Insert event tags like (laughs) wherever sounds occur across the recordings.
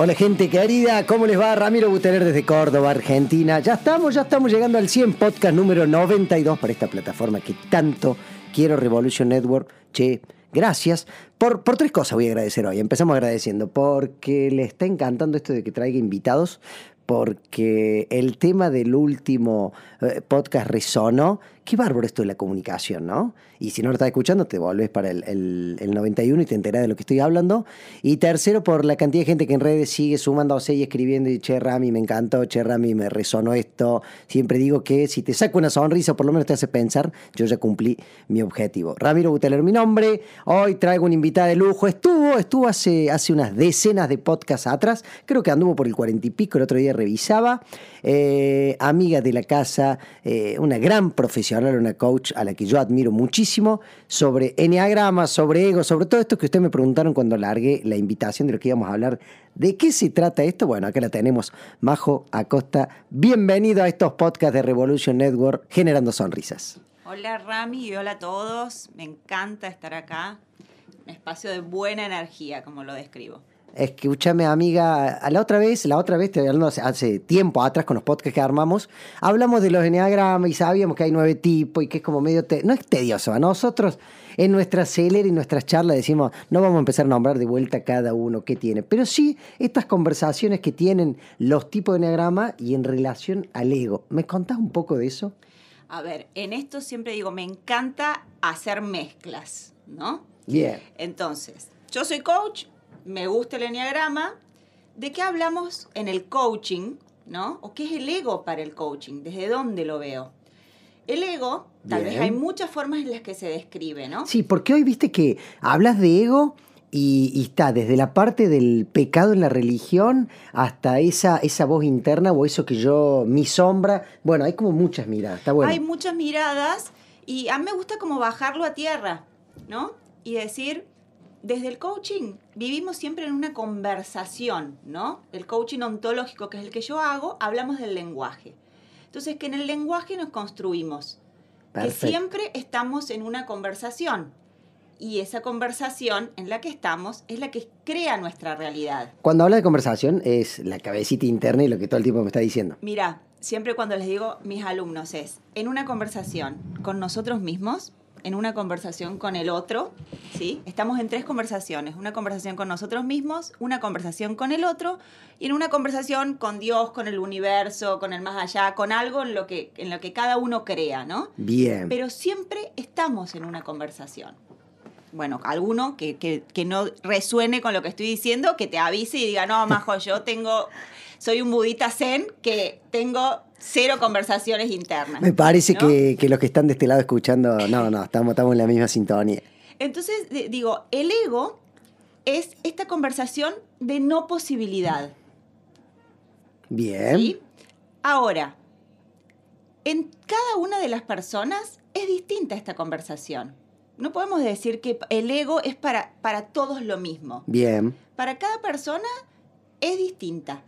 Hola gente querida, ¿cómo les va? Ramiro Buteler desde Córdoba, Argentina. Ya estamos, ya estamos llegando al 100 podcast número 92 para esta plataforma que tanto quiero, Revolution Network. Che, gracias. Por, por tres cosas voy a agradecer hoy. Empezamos agradeciendo porque le está encantando esto de que traiga invitados, porque el tema del último eh, podcast resonó. Qué bárbaro esto de la comunicación, ¿no? Y si no lo estás escuchando, te volvés para el, el, el 91 y te enterás de lo que estoy hablando. Y tercero, por la cantidad de gente que en redes sigue sumándose y escribiendo y che, Rami, me encantó, che, Rami, me resonó esto. Siempre digo que si te saco una sonrisa, por lo menos te hace pensar, yo ya cumplí mi objetivo. Ramiro Buteler, mi nombre. Hoy traigo una invitada de lujo. Estuvo, estuvo hace, hace unas decenas de podcasts atrás. Creo que anduvo por el cuarenta y pico, el otro día revisaba. Eh, amiga de la casa, eh, una gran profesional, una coach a la que yo admiro muchísimo, sobre enneagrama, sobre ego, sobre todo esto que ustedes me preguntaron cuando largué la invitación de lo que íbamos a hablar. ¿De qué se trata esto? Bueno, acá la tenemos, Majo Acosta. Bienvenido a estos podcasts de Revolution Network, generando sonrisas. Hola Rami y hola a todos. Me encanta estar acá. Un espacio de buena energía, como lo describo. Escúchame, amiga, a la otra vez, la otra vez, te hablando hace, hace, tiempo atrás con los podcasts que armamos, hablamos de los enneagramas y sabíamos que hay nueve tipos y que es como medio, te no es tedioso, a nosotros en nuestra celer y nuestras charlas decimos, no vamos a empezar a nombrar de vuelta cada uno que tiene, pero sí estas conversaciones que tienen los tipos de enneagrama y en relación al ego. ¿Me contás un poco de eso? A ver, en esto siempre digo, me encanta hacer mezclas, ¿no? Bien. Entonces, yo soy coach, me gusta el enneagrama. ¿De qué hablamos en el coaching? ¿No? ¿O qué es el ego para el coaching? ¿Desde dónde lo veo? El ego, tal Bien. vez hay muchas formas en las que se describe, ¿no? Sí, porque hoy viste que hablas de ego y, y está desde la parte del pecado en la religión hasta esa, esa voz interna o eso que yo, mi sombra. Bueno, hay como muchas miradas, está bueno. Hay muchas miradas y a mí me gusta como bajarlo a tierra, ¿no? Y decir, desde el coaching vivimos siempre en una conversación, ¿no? El coaching ontológico, que es el que yo hago, hablamos del lenguaje. Entonces, que en el lenguaje nos construimos. Perfecto. Que siempre estamos en una conversación. Y esa conversación en la que estamos es la que crea nuestra realidad. Cuando habla de conversación es la cabecita interna y lo que todo el tiempo me está diciendo. Mira, siempre cuando les digo mis alumnos es, en una conversación con nosotros mismos, en una conversación con el otro, ¿sí? Estamos en tres conversaciones, una conversación con nosotros mismos, una conversación con el otro y en una conversación con Dios, con el universo, con el más allá, con algo en lo que, en lo que cada uno crea, ¿no? Bien. Pero siempre estamos en una conversación. Bueno, alguno que, que, que no resuene con lo que estoy diciendo, que te avise y diga, no, Majo, yo tengo, soy un budita zen que tengo cero conversaciones internas. Me parece ¿no? que, que los que están de este lado escuchando, no, no, estamos, estamos en la misma sintonía. Entonces, de- digo, el ego es esta conversación de no posibilidad. Bien. ¿sí? Ahora, en cada una de las personas es distinta esta conversación. No podemos decir que el ego es para, para todos lo mismo. Bien. Para cada persona es distinta.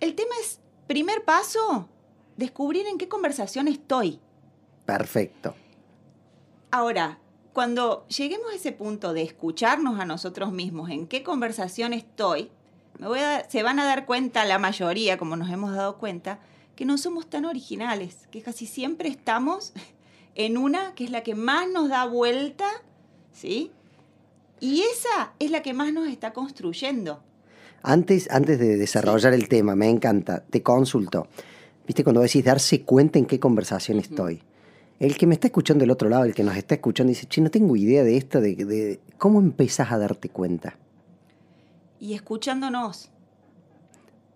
El tema es, primer paso, descubrir en qué conversación estoy. Perfecto. Ahora, cuando lleguemos a ese punto de escucharnos a nosotros mismos, en qué conversación estoy, me voy a dar- se van a dar cuenta la mayoría, como nos hemos dado cuenta, que no somos tan originales, que casi siempre estamos (laughs) en una que es la que más nos da vuelta, ¿sí? Y esa es la que más nos está construyendo. Antes, antes de desarrollar el tema, me encanta, te consulto. ¿Viste cuando decís darse cuenta en qué conversación estoy? El que me está escuchando del otro lado, el que nos está escuchando, dice, che, no tengo idea de esto, de, de cómo empezás a darte cuenta. Y escuchándonos,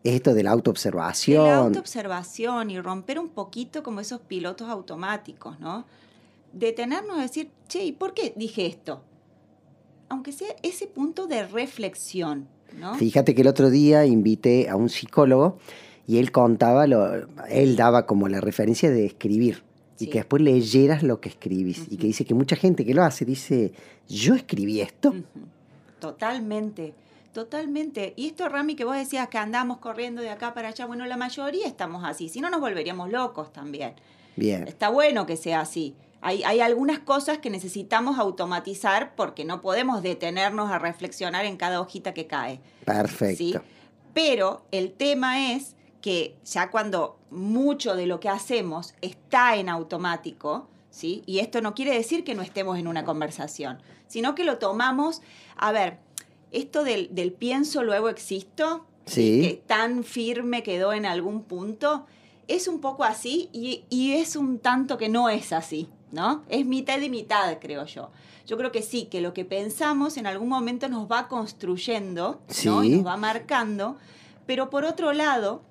Es esto de la de autoobservación. la autoobservación y romper un poquito como esos pilotos automáticos, ¿no? Detenernos a decir, che, ¿y por qué dije esto? Aunque sea ese punto de reflexión, ¿no? Fíjate que el otro día invité a un psicólogo y él contaba, lo, él daba como la referencia de escribir. y que después leyeras lo que escribís. Y que dice que mucha gente que lo hace dice, yo escribí esto. Totalmente, totalmente. Y esto, Rami, que vos decías que andamos corriendo de acá para allá, bueno, la mayoría estamos así, si no nos volveríamos locos también. Bien. Está bueno que sea así. Hay, hay algunas cosas que necesitamos automatizar porque no podemos detenernos a reflexionar en cada hojita que cae. Perfecto. ¿sí? Pero el tema es que ya cuando mucho de lo que hacemos está en automático, ¿sí? y esto no quiere decir que no estemos en una conversación, sino que lo tomamos, a ver, esto del, del pienso, luego existo, Sí. que tan firme quedó en algún punto, es un poco así y, y es un tanto que no es así, ¿no? Es mitad y mitad, creo yo. Yo creo que sí, que lo que pensamos en algún momento nos va construyendo, Sí. nos va marcando, pero por otro lado,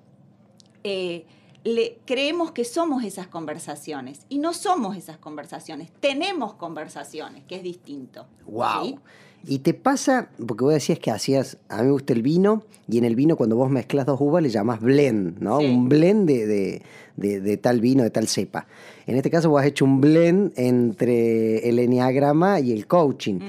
eh, le, creemos que somos esas conversaciones y no somos esas conversaciones, tenemos conversaciones, que es distinto. Wow. ¿sí? Y te pasa, porque vos decías que hacías, a mí me gusta el vino, y en el vino cuando vos mezclas dos uvas le llamás blend, ¿no? Sí. Un blend de, de- de- de tal vino, de tal cepa. En este caso vos has hecho un blend entre el enneagrama y el coaching.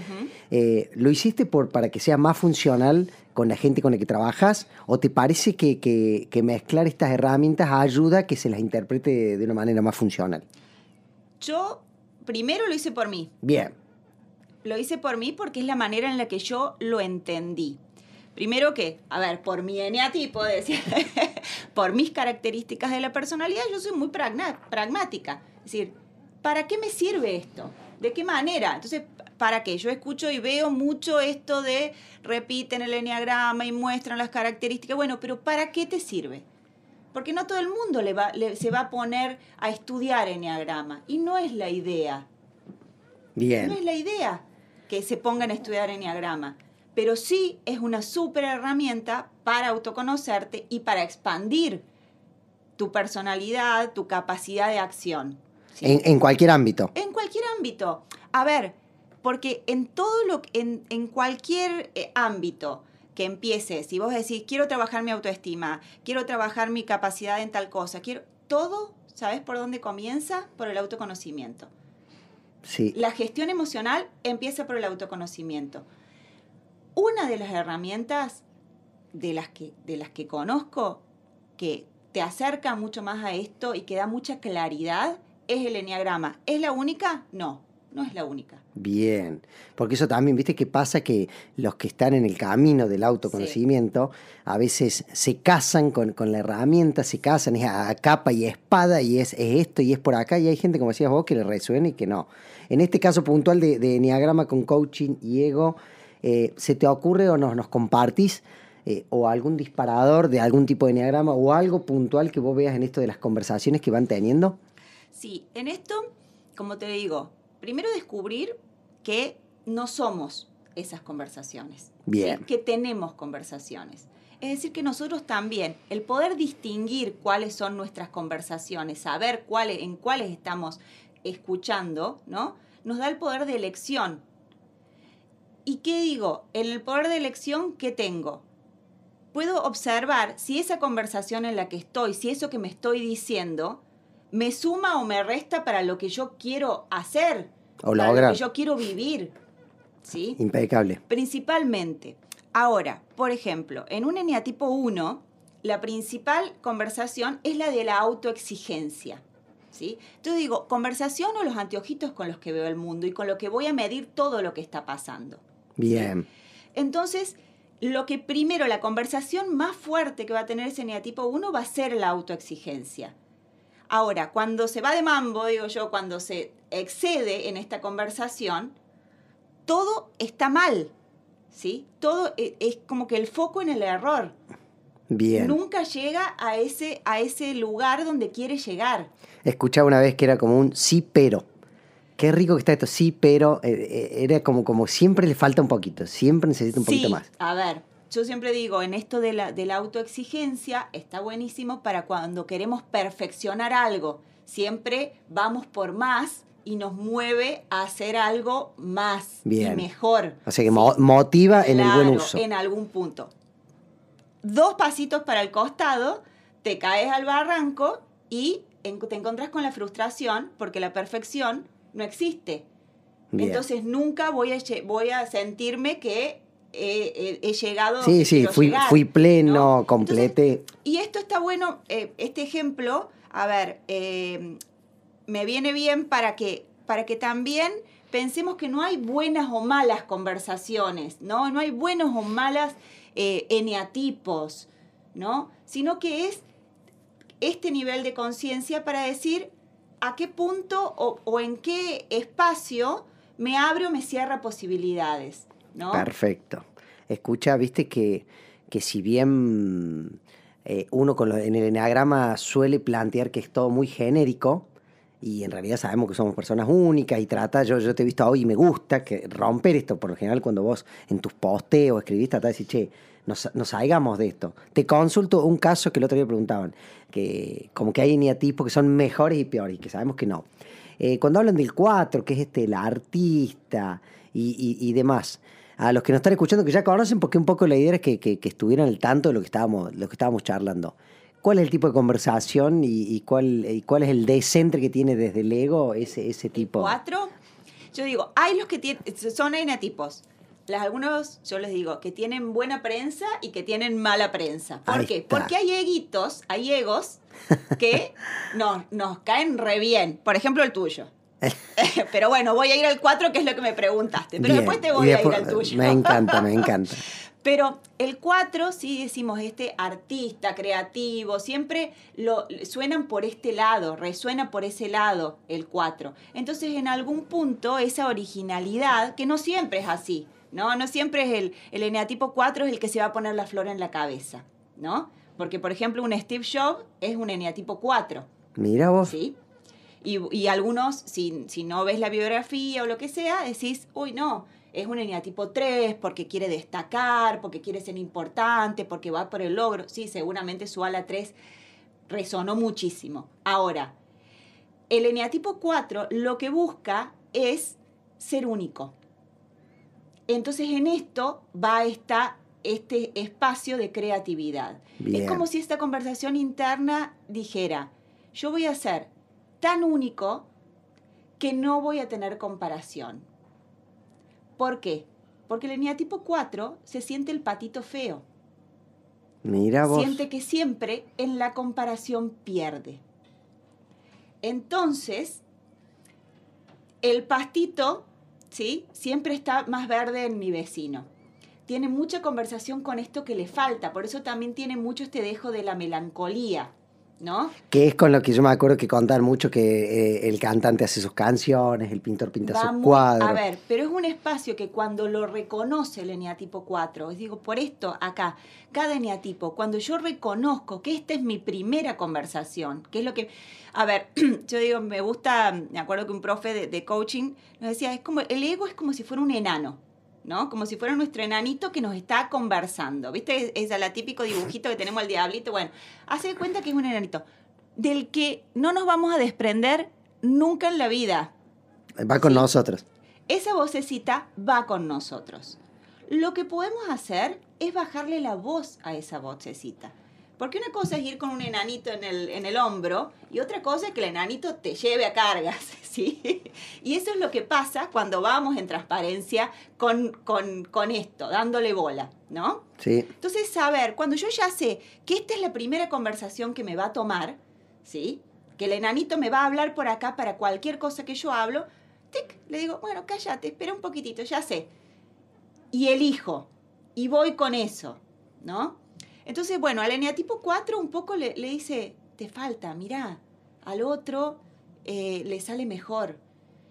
Eh, ¿Lo hiciste por, para que sea más funcional con la gente con la que trabajas? ¿O te parece que, que- que mezclar estas herramientas ayuda a que se las interprete de una manera más funcional? Yo primero lo hice por mí. Bien, Lo hice por mí porque es la manera en la que yo lo entendí. Primero que, a ver, por mi eneatipo, decía, (laughs) por mis características de la personalidad, yo soy muy pragmática. Es decir, ¿para qué me sirve esto? ¿De qué manera? Entonces, ¿para qué? Yo escucho y veo mucho esto de repiten el eneagrama y muestran las características. Bueno, pero ¿para qué te sirve? Porque no todo el mundo le va, le- se va a poner a estudiar eneagrama. Y no es la idea. bien. No es la idea que se pongan a estudiar enneagrama, pero sí es una súper herramienta para autoconocerte y para expandir tu personalidad, tu capacidad de acción. ¿sí? En, en cualquier ámbito. En cualquier ámbito. A ver, porque en todo lo en, en cualquier eh, ámbito que empieces, si vos decís, quiero trabajar mi autoestima, quiero trabajar mi capacidad en tal cosa, quiero todo, ¿sabes por dónde comienza? Por el autoconocimiento. Sí. La gestión emocional empieza por el autoconocimiento. Una de las herramientas de las que, de las que conozco que te acerca mucho más a esto y que da mucha claridad es el enneagrama. ¿Es la única? No, no es la única. Bien, porque eso también, viste que pasa que los que están en el camino del autoconocimiento a veces se casan con, con la herramienta, se casan, es a, a capa y a espada y es, es esto y es por acá y hay gente, como decías vos, que le resuena y que no. En este caso puntual de, de Enneagrama con coaching y ego, eh, ¿se te ocurre o nos, nos compartís eh, o algún disparador de algún tipo de Enneagrama o algo puntual que vos veas en esto de las conversaciones que van teniendo? Sí, en esto, como te digo, primero descubrir que no somos esas conversaciones. Bien. ¿sí? Que tenemos conversaciones. Es decir, que nosotros también, el poder distinguir cuáles son nuestras conversaciones, saber cuáles, en cuáles estamos escuchando, ¿no? Nos da el poder de elección. ¿Y qué digo? En el poder de elección, ¿qué tengo? Puedo observar si esa conversación en la que estoy, si eso que me estoy diciendo, me suma o me resta para lo que yo quiero hacer, O para lograr. lo que yo quiero vivir. ¿Sí? Impecable. Principalmente. Ahora, por ejemplo, en un eneatipo 1, la principal conversación es la de la autoexigencia. ¿sí? Entonces digo, conversación o los anteojitos con los que veo el mundo y con lo que voy a medir todo lo que está pasando. Bien. Entonces, lo que primero, la conversación más fuerte que va a tener ese eneatipo 1 va a ser la autoexigencia. Ahora, cuando se va de mambo, digo yo, cuando se excede en esta conversación, todo está mal, ¿sí? Todo e- es como que el foco en el error. Bien. Nunca llega a ese, a ese lugar donde quiere llegar. Escuchaba una vez que era como un sí, pero. Qué rico que está esto, sí, pero. eh, eh, era como, como siempre le falta un poquito, siempre necesita un poquito sí, más. A ver, yo siempre digo, en esto de la, de la autoexigencia está buenísimo para cuando queremos perfeccionar algo. Siempre vamos por más y nos mueve a hacer algo más Bien. y mejor. O sea que mo- motiva en el buen uso. En algún punto. Dos pasitos para el costado, te caes al barranco y en- te encontrás con la frustración porque la perfección no existe. Bien. Entonces nunca voy a, voy a sentirme que he, he- he llegado Sí, sí, fui, llegar, fui pleno, ¿no? completé. Y esto está bueno, eh, este ejemplo, a ver, eh, me viene bien para que, para que también pensemos que no hay buenas o malas conversaciones, ¿no? No hay buenos o malas eh, eneatipos, ¿no? Sino que es este nivel de conciencia para decir a qué punto o, en qué espacio me abre o me cierra posibilidades. Perfecto. Escucha, viste que, que si bien eh, uno en el eneagrama suele plantear que es todo muy genérico, y en realidad sabemos que somos personas únicas y trata, yo, te he visto hoy y me gusta que romper esto, por lo general cuando vos en tus posteos escribís, tratás de decir, che, nos, nos salgamos de esto. Te consulto un caso que el otro día preguntaban, que como que hay eneatipos que son mejores y peores, y que sabemos que no. Eh, cuando hablan del 4, que es este, el artista y, y- demás, a los que nos están escuchando, que ya conocen, porque un poco la idea es que, que- estuvieran al tanto de lo que estábamos, lo que estábamos charlando. ¿Cuál es el tipo de conversación y, y cuál es el descentre que tiene desde el ego ese, ese tipo? Cuatro. Yo digo, hay los que tienen, son enatipos. Las, algunos, yo les digo, que tienen buena prensa y que tienen mala prensa. ¿Por Ahí qué? está. Porque hay eguitos, hay egos que (laughs) nos, nos caen re bien. Por ejemplo, el tuyo. (laughs) Pero bueno, voy a ir al 4, que es lo que me preguntaste. Pero Bien, después te voy a ir al tuyo. Me encanta, me encanta. (laughs) Pero el 4, sí decimos, este artista, creativo, siempre lo suenan por este lado, resuena por ese lado el 4. Entonces, en algún punto, esa originalidad, que no siempre es así, ¿no? No siempre es el, el eneatipo 4 es el que se va a poner la flor en la cabeza, ¿no? Porque, por ejemplo, un Steve Jobs es un eneatipo 4. Mira vos. ¿sí? Y, y algunos, si, si no ves la biografía o lo que sea, decís, uy, no, es un eneatipo 3 porque quiere destacar, porque quiere ser importante, porque va por el logro. Sí, seguramente su ala 3 resonó muchísimo. Ahora, el eneatipo 4 lo que busca es ser único. Entonces en esto va esta, este espacio de creatividad. Bien. Es como si esta conversación interna dijera, yo voy a ser tan único que no voy a tener comparación. ¿Por qué? Porque el eneatipo 4 se siente el patito feo. Mira vos. Siente que siempre en la comparación pierde. Entonces, el pastito, ¿sí? Siempre está más verde en mi vecino. Tiene mucha conversación con esto que le falta, por eso también tiene mucho este dejo de la melancolía, ¿no? Que es con lo que yo me acuerdo que contar mucho que eh, el cantante hace sus canciones, el pintor pinta sus cuadros. A ver, pero es un espacio que cuando lo reconoce el eneatipo 4, os digo, por esto acá, cada eneatipo, cuando yo reconozco que esta es mi primera conversación, que es lo que, a ver, (clears throat) yo digo, me gusta, me acuerdo que un profe de, de coaching nos decía, es como, el ego es como si fuera un enano. ¿No? Como si fuera nuestro enanito que nos está conversando. ¿Viste? Es la típico dibujito que tenemos el diablito. Bueno, hace de cuenta que es un enanito. Del que no nos vamos a desprender nunca en la vida. Va con Sí. nosotros. Esa vocecita va con nosotros. Lo que podemos hacer es bajarle la voz a esa vocecita. Porque una cosa es ir con un enanito en el, en el hombro y otra cosa es que el enanito te lleve a cargas, (laughs) ¿sí? Y eso es lo que pasa cuando vamos en transparencia con, con, con esto, dándole bola, ¿no? Sí. Entonces, saber, cuando yo ya sé que esta es la primera conversación que me va a tomar, ¿sí? Que el enanito me va a hablar por acá para cualquier cosa que yo hablo, tic, le digo, bueno, cállate, espera un poquitito, ya sé. Y elijo, y voy con eso, ¿no? Entonces, bueno, al eneatipo 4 un poco le, le dice, te falta, mirá, al otro eh, le sale mejor.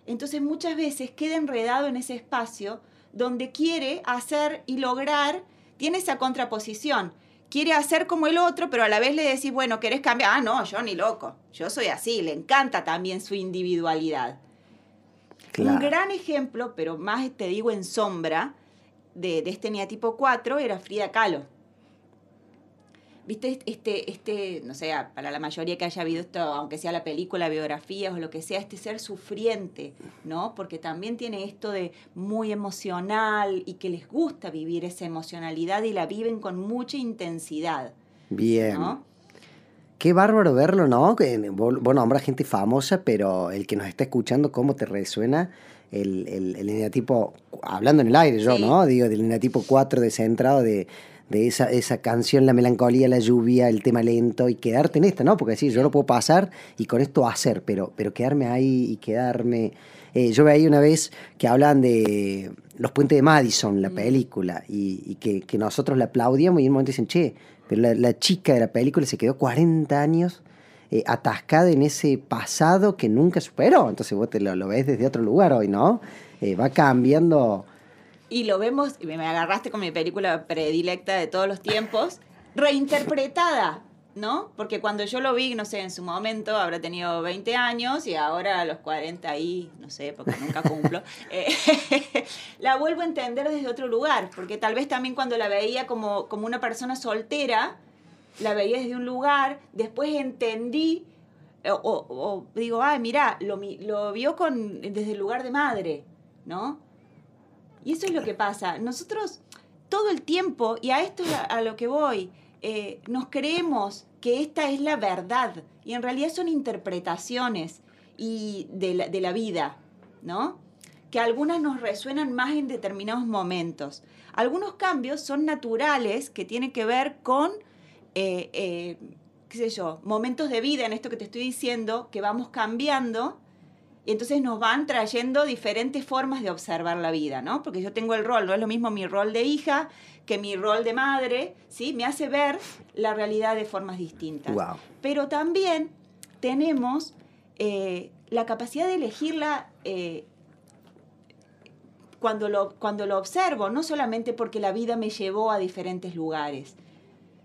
Entonces muchas veces queda enredado en ese espacio donde quiere hacer y lograr, tiene esa contraposición. Quiere hacer como el otro, pero a la vez le decís, bueno, ¿querés cambiar? Ah, no, yo ni loco. Yo soy así, le encanta también su individualidad. Claro. Un gran ejemplo, pero más te digo en sombra, de, de este neatipo 4 era Frida Kahlo. ¿Viste? Este, este, no sé, para la mayoría que haya habido esto, aunque sea la película, biografías o lo que sea, este ser sufriente, ¿no? Porque también tiene esto de muy emocional y que les gusta vivir esa emocionalidad y la viven con mucha intensidad, Bien. ¿no? Qué bárbaro verlo, ¿no? Vos, vos nombrás gente famosa, pero el que nos está escuchando, ¿cómo te resuena el, el, el eneatipo, hablando en el aire yo, Sí. ¿no? Digo, del eneatipo 4 descentrado de, de esa, esa canción, la melancolía, la lluvia, el tema lento y quedarte en esta, ¿no? Porque sí, yo lo puedo pasar y con esto hacer, pero, pero quedarme ahí y quedarme... Eh, yo veía una vez que hablan de Los Puentes de Madison, la película, y, y que, que nosotros la aplaudíamos y en un momento dicen, che, pero la, la chica de la película se quedó 40 años eh, atascada en ese pasado que nunca superó. Entonces vos te lo, lo ves desde otro lugar hoy, ¿no? Eh, va cambiando. Y lo vemos, y me agarraste con mi película predilecta de todos los tiempos, reinterpretada, ¿no? Porque cuando yo lo vi, no sé, en su momento habrá tenido 20 años y ahora a los 40 ahí, no sé, porque nunca cumplo, (laughs) eh, (laughs) la vuelvo a entender desde otro lugar, porque tal vez también cuando la veía como, como una persona soltera, la veía desde un lugar, después entendí, o, o- o digo, ay, mira, lo, lo vio con, desde el lugar de madre, ¿no? Y eso es lo que pasa. Nosotros todo el tiempo, y a esto es a, a lo que voy, eh, nos creemos que esta es la verdad y en realidad son interpretaciones y de, la, de la vida, ¿no? Que algunas nos resuenan más en determinados momentos. Algunos cambios son naturales que tienen que ver con, eh, eh, qué sé yo, momentos de vida en esto que te estoy diciendo, que vamos cambiando y entonces nos van trayendo diferentes formas de observar la vida, ¿no? Porque yo tengo el rol, no es lo mismo mi rol de hija que mi rol de madre, ¿sí? Me hace ver la realidad de formas distintas. Wow. Pero también tenemos eh, la capacidad de elegirla eh, cuando, lo, cuando lo observo, no solamente porque la vida me llevó a diferentes lugares,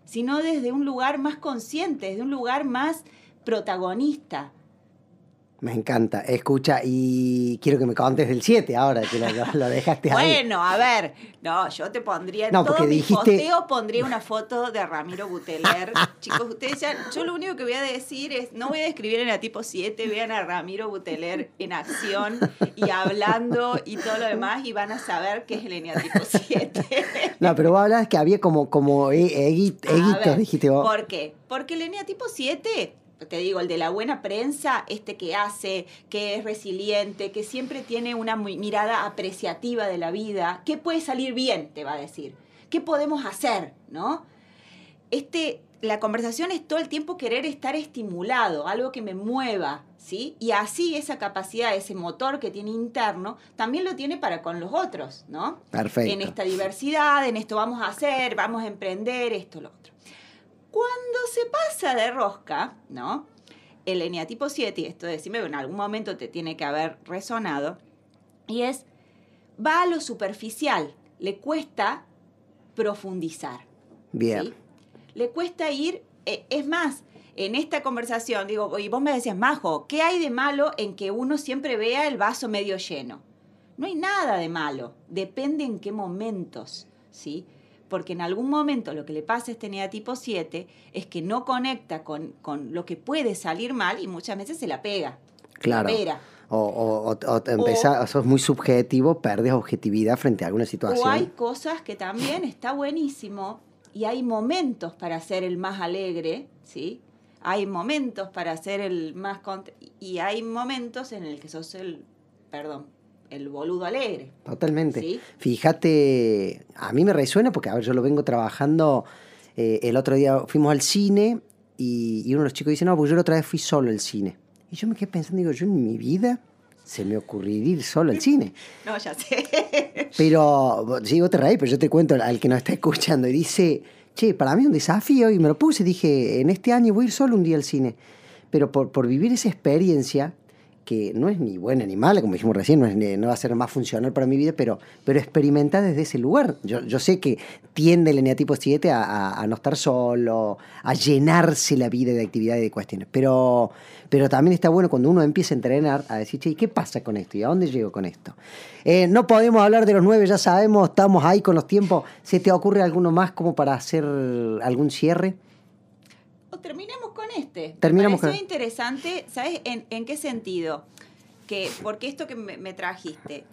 sino desde un lugar más consciente, desde un lugar más protagonista. Me encanta. Escucha, y quiero que me contes del 7 ahora, que lo, lo- dejaste ahí. Bueno, a ver, no, yo te pondría en No, todo mi dijiste- posteo pondría una foto de Ramiro Buteler. (laughs) Chicos, ustedes ya, yo lo único que voy a decir es, no voy a describir en la tipo 7, vean a Ramiro Buteler en acción y hablando y todo lo demás y van a saber qué es el eneatipo 7. (laughs) No, pero vos hablabas que había como, como e- egui- A eguitos, dijiste vos. ¿Por qué? Porque el eneatipo 7, te digo, el de la buena prensa, este que hace, que es resiliente, que siempre tiene una mi- mirada apreciativa de la vida, ¿qué puede salir bien? Te va a decir. ¿Qué podemos hacer? ¿No? Este, la conversación es todo el tiempo querer estar estimulado, algo que me mueva, ¿sí? Y así esa capacidad, ese motor que tiene interno, también lo tiene para con los otros, ¿no? Perfecto. en esta diversidad, en esto vamos a hacer, vamos a emprender, esto, lo otro. Se pasa de rosca, ¿no? El eneatipo 7, y esto decime, en algún momento te tiene que haber resonado, y es, va a lo superficial, le cuesta profundizar. Bien. ¿sí? Le cuesta ir, eh, es más, en esta conversación, digo, y vos me decías, Majo, ¿qué hay de malo en que uno siempre vea el vaso medio lleno? No hay nada de malo, depende en qué momentos, ¿sí? Porque en algún momento lo que le pasa a este negativo 7 es que no conecta con, con lo que puede salir mal y muchas veces se la pega. Claro. La. O, o, o, o empezás- sos muy subjetivo, perdes objetividad frente a alguna situación. O hay cosas que también está buenísimo y hay momentos para ser el más alegre, ¿sí? Hay momentos para ser el más... y hay momentos en el que sos el, perdón, el boludo alegre. Totalmente. Sí. Fíjate, a mí me resuena porque, a ver, yo lo vengo trabajando. eh, el otro día fuimos al cine y, y uno de los chicos dice, no, porque yo la otra vez fui solo al cine. Y yo me quedé pensando, digo, yo en mi vida se me ocurriría ir solo al cine. (laughs) No, ya sé. (laughs) Pero, sí, vos te reís, pero yo te cuento al que nos está escuchando y dice, che, para mí es un desafío y me lo puse, dije, en este año voy a ir solo un día al cine. Pero por, por vivir esa experiencia, que no es ni buena ni mala, como dijimos recién, no, es no va a ser más funcional para mi vida, pero, pero experimentar desde ese lugar. Yo, yo sé que tiende el eneatipo 7 a, a- a no estar solo, a llenarse la vida de actividades y de cuestiones, pero, pero también está bueno cuando uno empieza a entrenar a decir, che, ¿y qué pasa con esto? ¿Y a dónde llego con esto? Eh, no podemos hablar de los nueve, ya sabemos, estamos ahí con los tiempos. ¿Se te ocurre alguno más como para hacer algún cierre? Terminemos con este. Terminamos pareció con- interesante, ¿sabes en, en qué sentido? Que, porque esto que me, me trajiste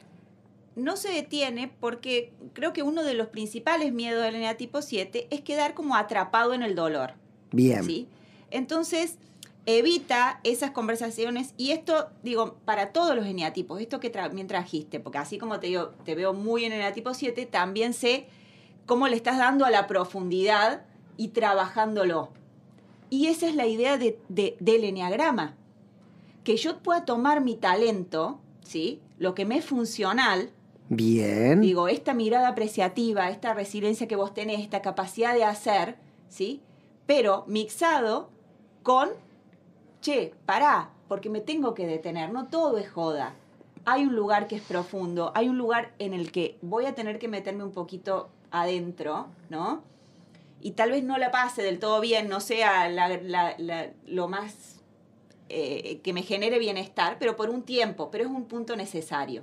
no se detiene porque creo que uno de los principales miedos del eneatipo 7 es quedar como atrapado en el dolor. Bien. ¿sí? Entonces, evita esas conversaciones y esto, digo, para todos los eneatipos, esto que me trajiste, porque así como te, digo, te veo muy en eneatipo 7, también sé cómo le estás dando a la profundidad y trabajándolo. Y esa es la idea de, del eneagrama, que yo pueda tomar mi talento, ¿sí? lo que me es funcional, Bien. Digo, esta mirada apreciativa, esta resiliencia que vos tenés, esta capacidad de hacer, ¿sí? Pero mixado con che, pará, porque me tengo que detener, no todo es joda. Hay un lugar que es profundo, hay un lugar en el que voy a tener que meterme un poquito adentro, ¿no? Y tal vez no la pase del todo bien, no sea lo más eh, que me genere bienestar, pero por un tiempo, pero es un punto necesario.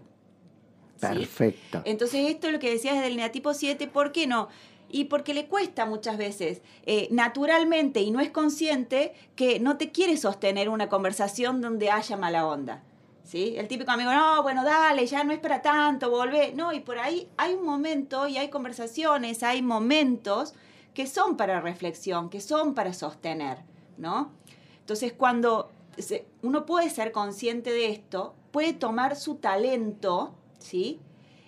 Perfecto. Entonces, esto es lo que decías del neatipo 7, ¿por qué no? y porque le cuesta muchas veces eh, naturalmente y no es consciente que no te quiere sostener una conversación donde haya mala onda. ¿Sí? El típico amigo, no, bueno, dale, ya no es para tanto, volvé. No, y por ahí hay un momento y hay conversaciones, hay momentos que son para reflexión, que son para sostener, ¿no? Entonces, cuando uno puede ser consciente de esto, puede tomar su talento, ¿sí?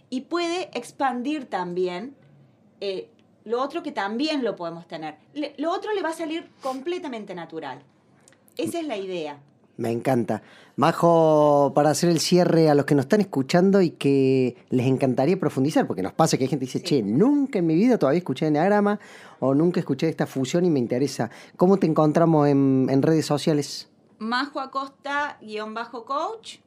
Y puede expandir también eh, lo otro que también lo podemos tener. lo otro le va a salir completamente natural. Esa es la idea. Me encanta. Majo, para hacer el cierre a los que nos están escuchando y que les encantaría profundizar, porque nos pasa que hay gente que dice, che, nunca en mi vida todavía escuché Enneagrama o nunca escuché esta fusión y me interesa. ¿Cómo te encontramos en, en redes sociales? Majo Acosta, guion bajo coach.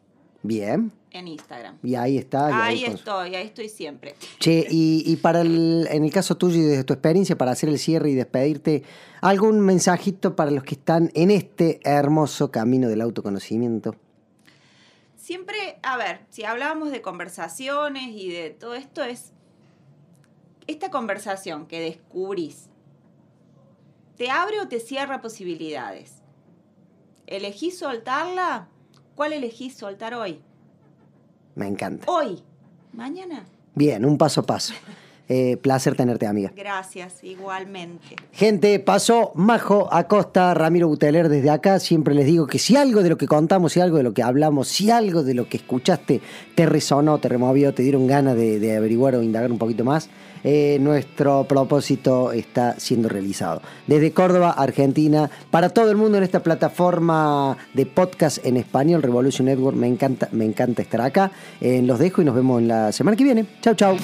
Bien. En Instagram. Y ahí está. ahí, estoy, ahí estoy siempre. Che, y, para el, en el caso tuyo y desde tu experiencia, para hacer el cierre y despedirte, ¿algún mensajito para los que están en este hermoso camino del autoconocimiento? Siempre, a ver, si hablábamos de conversaciones y de todo esto, es esta conversación que descubrís, ¿te abre o te cierra posibilidades? ¿Elegís soltarla? ¿Cuál elegís soltar hoy? Me encanta. Hoy. Mañana. Bien, un paso a paso. Eh, placer tenerte, amiga. Gracias, igualmente. Gente, pasó Majo Acosta, Ramiro Buteler desde acá. Siempre les digo que si algo de lo que contamos, si algo de lo que hablamos, si algo de lo que escuchaste te resonó, te removió, te dieron ganas de, averiguar o indagar un poquito más, eh, nuestro propósito está siendo realizado. Desde Córdoba, Argentina, para todo el mundo en esta plataforma de podcast en español, Revolution Network, me encanta, me encanta estar acá. Eh, los dejo y nos vemos en la semana que viene. Chau, chau.